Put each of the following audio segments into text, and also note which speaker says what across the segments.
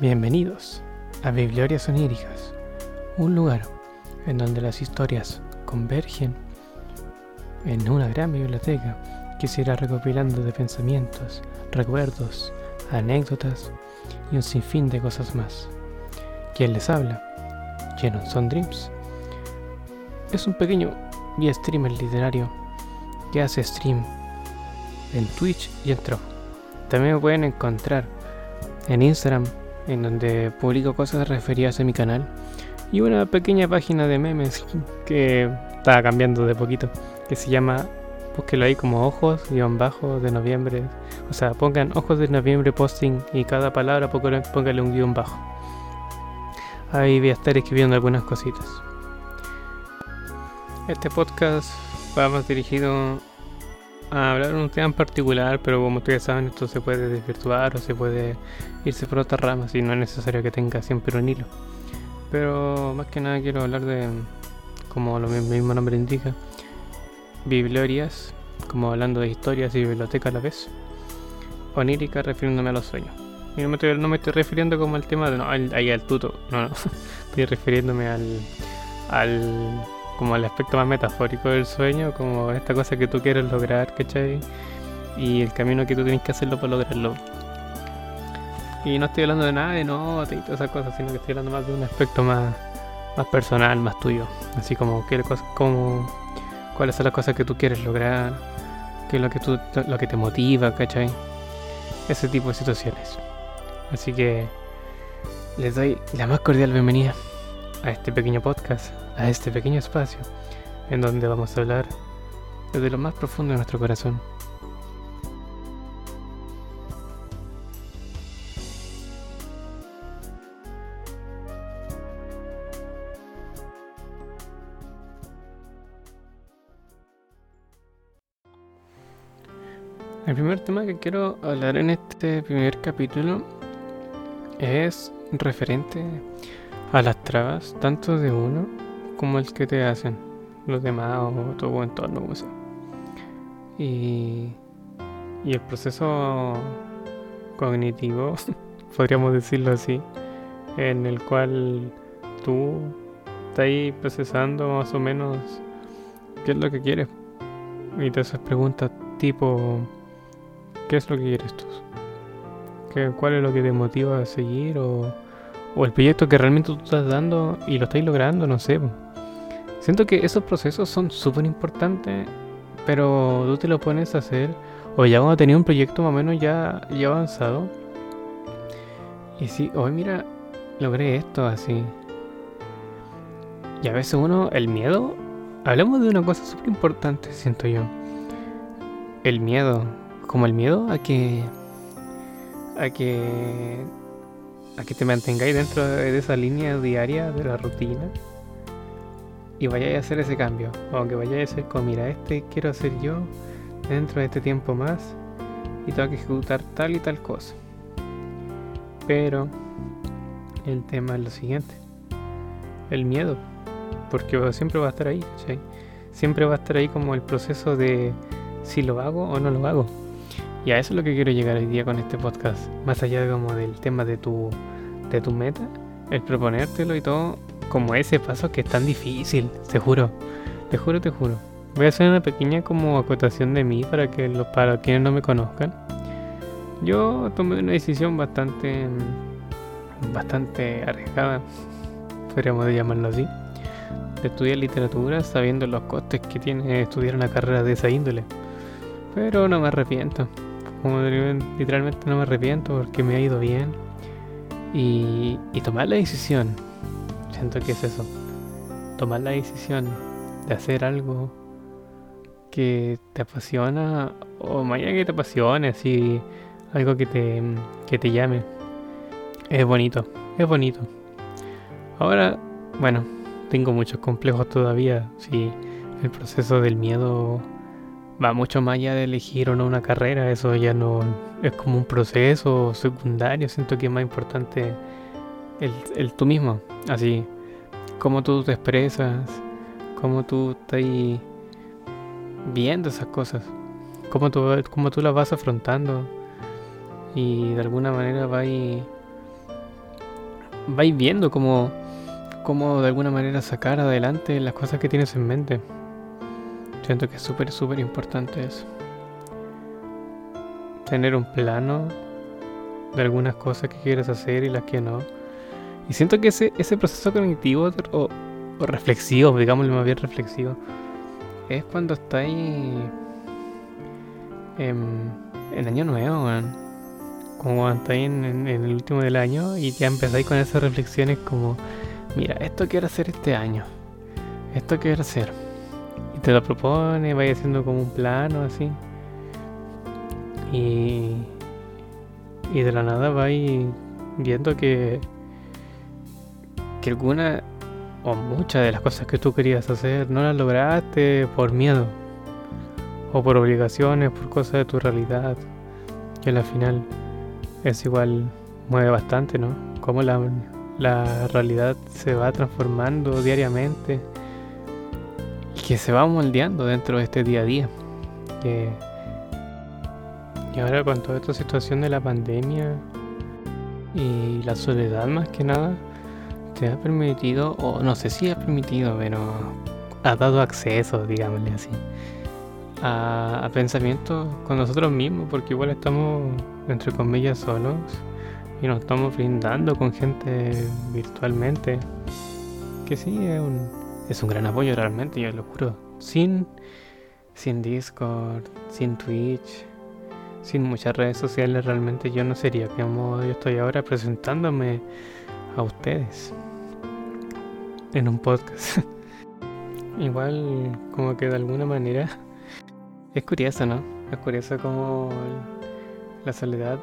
Speaker 1: Bienvenidos a Bibliorias Oníricas, un lugar en donde las historias convergen en una gran biblioteca que se irá recopilando de pensamientos, recuerdos, anécdotas y un sinfín de cosas más. ¿Quién les habla? Son Dreams. Es un pequeño vía streamer literario que hace stream en Twitch y en Tro. También me pueden encontrar en Instagram en donde publico cosas referidas a mi canal y una pequeña página de memes que está cambiando de poquito, que se llama, búsquelo ahí como ojos, guion bajo de noviembre, o sea, pongan ojos de noviembre posting y cada palabra póngale un guion bajo. Ahí voy a estar escribiendo algunas cositas. Este podcast va más dirigido a hablar un tema en particular, pero como ustedes saben, esto se puede desvirtuar o se puede irse por otras ramas y no es necesario que tenga siempre un hilo. Pero más que nada quiero hablar de, como lo mismo nombre indica, bibliorias, como hablando de historias y biblioteca a la vez. Onírica refiriéndome a los sueños. Y no me estoy, no me estoy refiriendo como al tema de, no, ahí al tuto, no, no, estoy refiriéndome al, al como el aspecto más metafórico del sueño, como esta cosa que tú quieres lograr, ¿cachai? Y el camino que tú tienes que hacerlo para lograrlo. Y no estoy hablando de nada de notas y todas esas cosas, sino que estoy hablando más de un aspecto más, más personal, más tuyo. Así como, qué como cuáles son las cosas que tú quieres lograr, qué es lo que, tú, lo que te motiva, ¿cachai? Ese tipo de situaciones. Así que les doy la más cordial bienvenida a este pequeño podcast, a este pequeño espacio, en donde vamos a hablar desde lo más profundo de nuestro corazón. El primer tema que quiero hablar en este primer capítulo es referente a las trabas, tanto de uno como el que te hacen los demás o tu entorno. Y, y el proceso cognitivo, podríamos decirlo así, en el cual tú estás procesando más o menos qué es lo que quieres. Y te haces preguntas tipo, ¿qué es lo que quieres tú? ¿Qué, ¿Cuál es lo que te motiva a seguir? O, o el proyecto que realmente tú estás dando y lo estás logrando, no sé. Siento que esos procesos son súper importantes, pero tú te lo pones a hacer, o ya cuando tenías un proyecto más o menos ya, ya avanzado, y si, hoy mira, logré esto así. Y a veces uno, el miedo, hablamos de una cosa súper importante, siento yo. El miedo, como el miedo a que, a que a que te mantengáis dentro de esa línea diaria de la rutina y vayáis a hacer ese cambio. O que vayáis a hacer como, mira, este quiero hacer yo dentro de este tiempo más y tengo que ejecutar tal y tal cosa. Pero el tema es lo siguiente: el miedo, porque siempre va a estar ahí, Siempre va a estar ahí como el proceso de si lo hago o no lo hago. Y a eso es lo que quiero llegar hoy día con este podcast. Más allá de como del tema de tu, de tu meta, el proponértelo y todo, como ese paso que es tan difícil, te juro. Te juro, te juro. Voy a hacer una pequeña como acotación de mí para que los para quienes no me conozcan. Yo tomé una decisión bastante bastante arriesgada, podríamos llamarlo así, de estudiar literatura sabiendo los costes que tiene estudiar una carrera de esa índole. Pero no me arrepiento como literalmente no me arrepiento porque me ha ido bien. Y, tomar la decisión, siento que es eso, tomar la decisión de hacer algo que te apasiona o mañana que te apasione, así algo que te, que te llame. Es bonito, es bonito. Ahora, bueno, tengo muchos complejos todavía, si el proceso del miedo va mucho más allá de elegir o no una carrera, eso ya no es como un proceso secundario, siento que es más importante el, el tú mismo, así, cómo tú te expresas, cómo tú estás viendo esas cosas, cómo tú, cómo tú las vas afrontando y de alguna manera vais viendo cómo, cómo de alguna manera sacar adelante las cosas que tienes en mente. Siento que es súper, súper importante eso. Tener un plano de algunas cosas que quieres hacer y las que no. Y siento que ese, ese proceso cognitivo o, reflexivo, digámoslo más bien reflexivo, es cuando estáis en, en año nuevo, como cuando estáis en, el último del año y ya empezáis con esas reflexiones como, mira, esto quiero hacer este año, esto quiero hacer. Y te lo propone, vais haciendo como un plano así. Y, y de la nada vais viendo que que alguna o muchas de las cosas que tú querías hacer no las lograste por miedo o por obligaciones, por cosas de tu realidad, que al final es igual, mueve bastante, ¿no? Cómo la, la realidad se va transformando diariamente y que se va moldeando dentro de este día a día. y ahora con toda esta situación de la pandemia y la soledad más que nada, te ha permitido, o no sé si ha permitido, pero ha dado acceso, digámosle así, a, pensamientos con nosotros mismos, porque igual estamos, entre comillas, solos y nos estamos brindando con gente virtualmente. Que sí, es un, es un gran apoyo realmente, yo lo juro. Sin, sin Discord, sin Twitch, sin muchas redes sociales, realmente yo no sería como yo estoy ahora presentándome a ustedes en un podcast. Igual como que de alguna manera es curioso, ¿no? Es curioso como la soledad,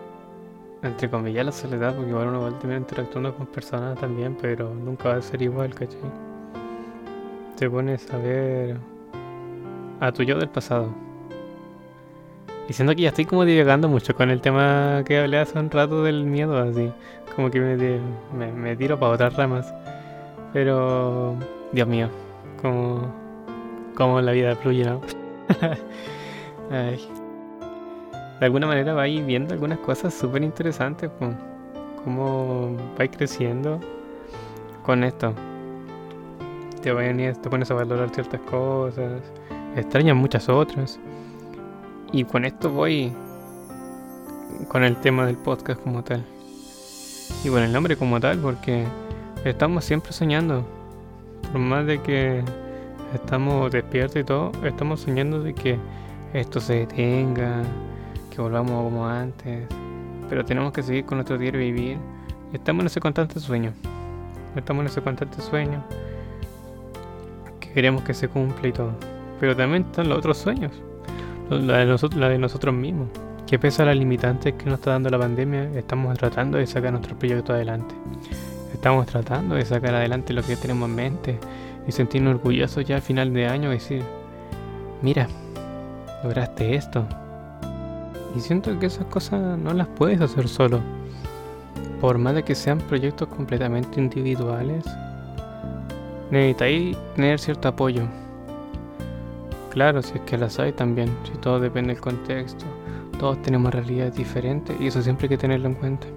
Speaker 1: entre comillas la soledad, porque igual uno va a terminar interactuando con personas también, pero nunca va a ser igual, ¿cachai? Te pones a ver a tu yo del pasado. Y siento que ya estoy como divagando mucho con el tema que hablé hace un rato del miedo, así. Como que me, me, me tiro para otras ramas. Pero, Dios mío, como, como la vida fluye, ¿no? De alguna manera vais viendo algunas cosas súper interesantes, como cómo vais creciendo con esto. Te, te pones a valorar ciertas cosas, extrañas muchas otras. Y con esto voy con el tema del podcast como tal. Y con el nombre como tal, porque estamos siempre soñando. Por más de que estamos despiertos y todo, estamos soñando de que esto se detenga, que volvamos como antes. Pero tenemos que seguir con nuestro diario vivir. estamos en ese constante sueño. Estamos en ese constante sueño. Que queremos que se cumpla y todo. Pero también están los otros sueños. La de, nosotros, la de nosotros mismos. Que pese a las limitantes que nos está dando la pandemia, estamos tratando de sacar nuestro proyecto adelante. Estamos tratando de sacar adelante lo que tenemos en mente y sentirnos orgullosos ya al final de año decir, mira, lograste esto. Y siento que esas cosas no las puedes hacer solo. Por más de que sean proyectos completamente individuales, necesitáis tener cierto apoyo. Claro, si es que las hay también, si todo depende del contexto. Todos tenemos realidades diferentes y eso siempre hay que tenerlo en cuenta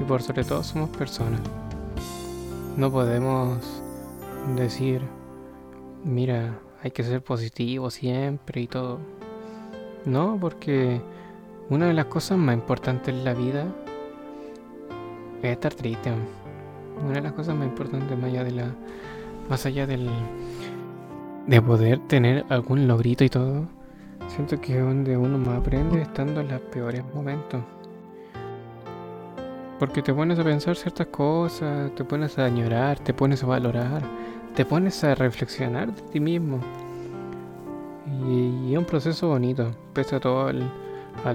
Speaker 1: y por sobre todo somos personas. No podemos decir, mira, hay que ser positivo siempre y todo. No, porque una de las cosas más importantes en la vida es estar triste. Una de las cosas más importantes más allá de la más allá del de poder tener algún logrito y todo, siento que es donde uno más aprende estando en los peores momentos. Porque te pones a pensar ciertas cosas, te pones a añorar, te pones a valorar, te pones a reflexionar de ti mismo. Y, es un proceso bonito, pese a todo el,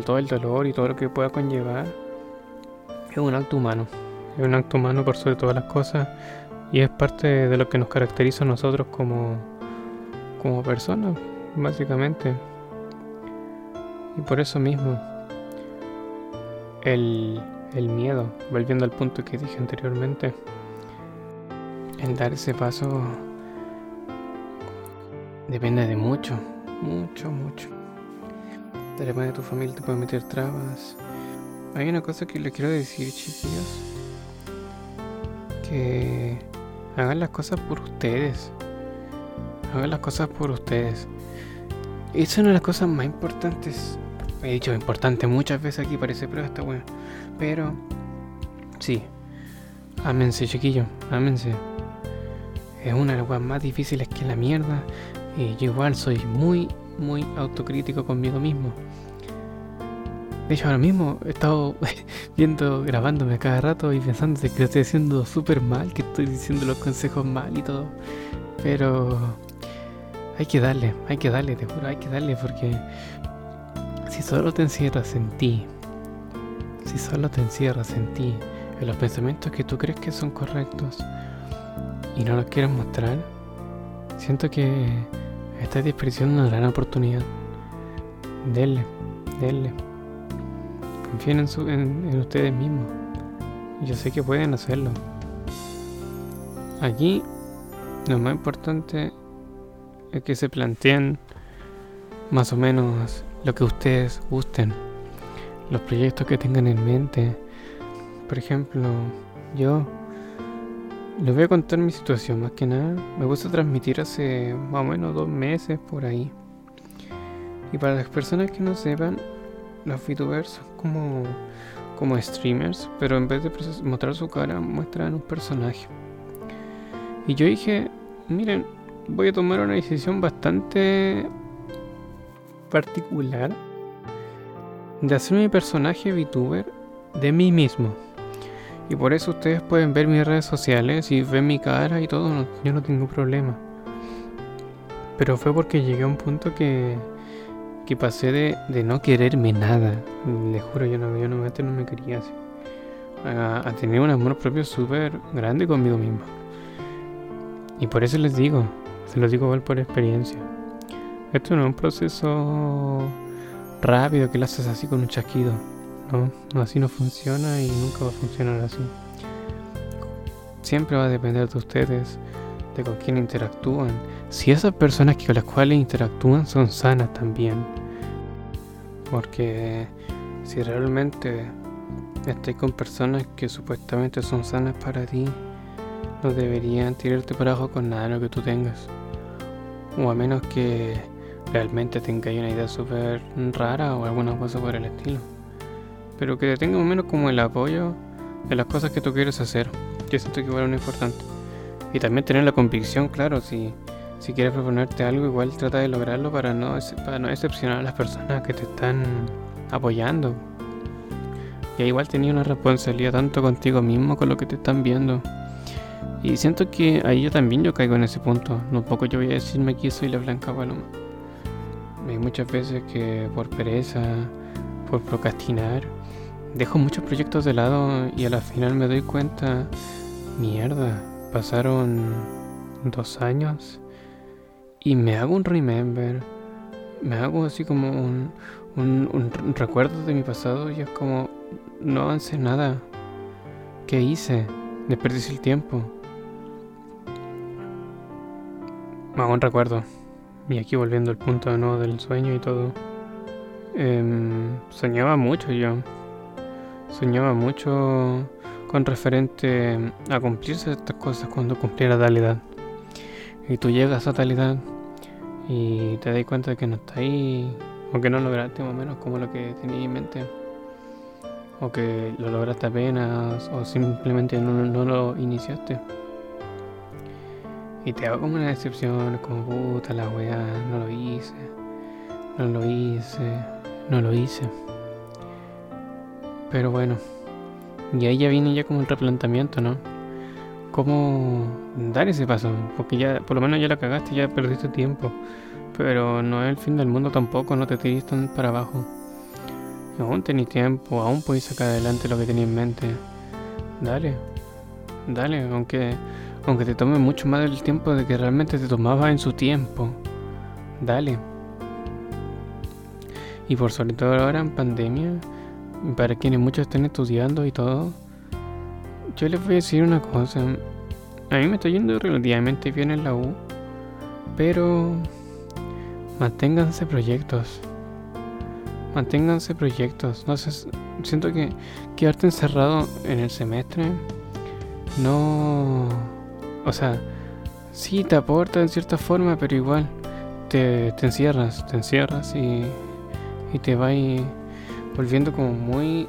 Speaker 1: todo el dolor y todo lo que pueda conllevar. Es un acto humano, es un acto humano por sobre todas las cosas y es parte de lo que nos caracteriza a nosotros como, como personas, básicamente. Y por eso mismo, el, el miedo, volviendo al punto que dije anteriormente, el dar ese paso depende de mucho, mucho, mucho. Depende de tu familia, te puede meter trabas. Hay una cosa que le quiero decir, chiquillos. que hagan las cosas por ustedes. Hagan las cosas por ustedes. Es una de las cosas más importantes. He dicho importante muchas veces aquí, parece, pero está bueno. Pero, sí. Ámense, chiquillos, ámense. Es una de las cosas más difíciles que la mierda. Y yo igual soy muy, muy autocrítico conmigo mismo. De hecho, ahora mismo he estado viendo, grabándome cada rato y pensando que lo estoy haciendo súper mal, que estoy diciendo los consejos mal y todo. Pero hay que darle, hay que darle, te juro, hay que darle porque si solo te encierras en ti, si solo te encierras en ti, en los pensamientos que tú crees que son correctos y no los quieres mostrar, siento que estás desperdiciando una gran oportunidad. Denle, denle. Confíen en, ustedes mismos. Yo sé que pueden hacerlo. Aquí lo más importante es que se planteen más o menos lo que ustedes gusten, los proyectos que tengan en mente. Por ejemplo, yo les voy a contar mi situación más que nada. Me puse a transmitir hace más o menos dos meses por ahí. Y para las personas que no sepan, los VTubers son como, como streamers, pero en vez de mostrar su cara, muestran un personaje. Y yo dije, miren, voy a tomar una decisión bastante particular de hacer mi personaje VTuber de mí mismo. Y por eso ustedes pueden ver mis redes sociales y ven mi cara y todo, yo no tengo problema. Pero fue porque llegué a un punto que que pasé de, no quererme nada. Les juro, yo no, yo no, no me quería así. A, tener un amor propio súper grande conmigo mismo. Y por eso les digo, se los digo igual por experiencia. Esto no es un proceso rápido que lo haces así con un chasquido. No, así no funciona y nunca va a funcionar así. Siempre va a depender de ustedes, de con quién interactúan, si esas personas con las cuales interactúan son sanas también. Porque si realmente estás con personas que supuestamente son sanas para ti, no deberían tirarte para abajo con nada de lo que tú tengas. O a menos que realmente tengáis una idea súper rara o alguna cosa por el estilo. Pero que te tenga menos como el apoyo de las cosas que tú quieres hacer. Yo siento que igual es importante. Y también tener la convicción, claro, si, si quieres proponerte algo, igual trata de lograrlo para no, para no decepcionar a las personas que te están apoyando. Y igual tenía una responsabilidad tanto contigo mismo con lo que te están viendo. Y siento que ahí yo también yo caigo en ese punto. No poco yo voy a decirme que soy la blanca paloma. Hay muchas veces que por pereza, por procrastinar, dejo muchos proyectos de lado y a la final me doy cuenta, mierda, pasaron dos años y me hago un remember, me hago así como un, un, recuerdo de mi pasado y es como, no avancé nada. ¿Qué hice? Desperdicié el tiempo. Me hago un recuerdo. Y aquí volviendo al punto de nuevo del sueño y todo. Em, soñaba mucho yo. Soñaba mucho con referente a cumplirse estas cosas cuando cumpliera tal edad. Y tú llegas a tal edad y te das cuenta de que no está ahí, o que no lograste más o menos como lo que tenías en mente, o que lo lograste apenas, o simplemente no, lo iniciaste. Y te hago como una decepción, como puta la weá, no lo hice, no lo hice, no lo hice. Pero bueno. Y ahí ya viene ya como el replanteamiento, ¿no? ¿Cómo dar ese paso? Porque ya, por lo menos ya la cagaste, ya perdiste tiempo. Pero no es el fin del mundo tampoco, no te tires tan para abajo. Aún tenés tiempo, aún podéis sacar adelante lo que tenéis en mente. Dale, dale, aunque, aunque te tome mucho más del tiempo de que realmente te tomaba en su tiempo. Dale. Y por sobre todo ahora en pandemia, para quienes muchos estén estudiando y todo, yo les voy a decir una cosa. A mí me está yendo relativamente bien en la U, pero manténganse proyectos. Manténganse proyectos. No sé, siento que quedarte encerrado en el semestre no... O sea, sí te aporta en cierta forma, pero igual te, encierras, te encierras y, y te vas volviendo como muy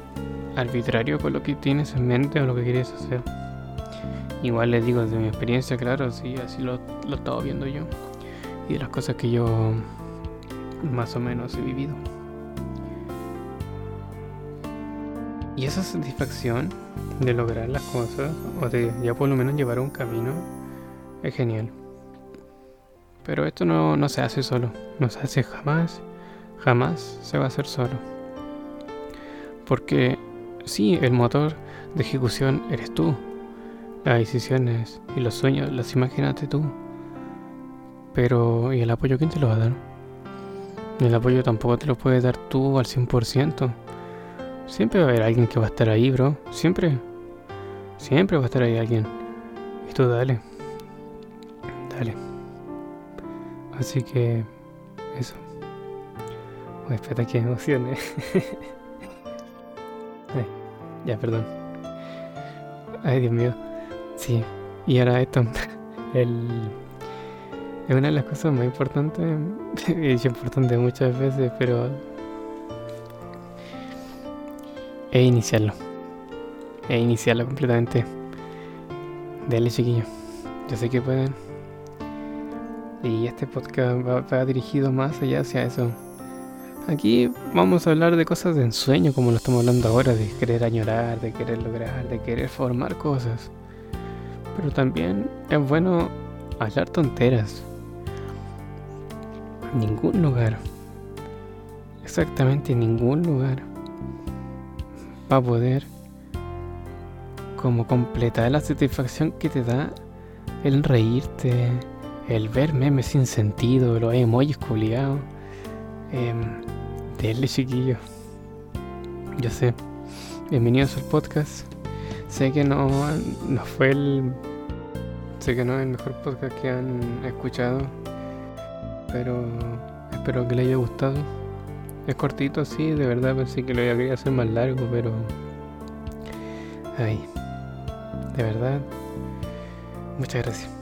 Speaker 1: arbitrario con lo que tienes en mente o lo que quieres hacer. Igual les digo desde mi experiencia, claro, sí, así lo, lo he estado viendo yo. Y de las cosas que yo más o menos he vivido. Y esa satisfacción de lograr las cosas, o de ya por lo menos llevar un camino, es genial. Pero esto no, no se hace solo, no se hace jamás, jamás se va a hacer solo. Porque sí, el motor de ejecución eres tú, las decisiones y los sueños los imaginaste tú. Pero, ¿y el apoyo quién te lo va a dar? El apoyo tampoco te lo puedes dar tú al 100%. Siempre va a haber alguien que va a estar ahí, bro. Siempre. Siempre va a estar ahí alguien. Y tú dale. Dale. Así que... Eso. Oh, espera que emocione. ya, perdón. Ay, Dios mío. Sí. Y ahora esto. El... Es una de las cosas más importantes. He dicho importante muchas veces, pero... Es iniciarlo. Es iniciarlo completamente. Dale, chiquillo. Yo sé que pueden. Y este podcast va, va dirigido más allá hacia eso. Aquí vamos a hablar de cosas de ensueño, como lo estamos hablando ahora, de querer añorar, de querer lograr, de querer formar cosas. Pero también es bueno hablar tonteras. Ningún lugar, exactamente ningún lugar, va a poder como completar la satisfacción que te da el reírte, el ver memes sin sentido, los emojis culiados. Eh, chiquillo. Yo sé. Bienvenidos al podcast. Sé que no, no fue el. Sé que no es el mejor podcast que han escuchado. Pero espero que les haya gustado. Es cortito, sí, de verdad pensé que lo iba a hacer más largo, pero. Ay. De verdad. Muchas gracias.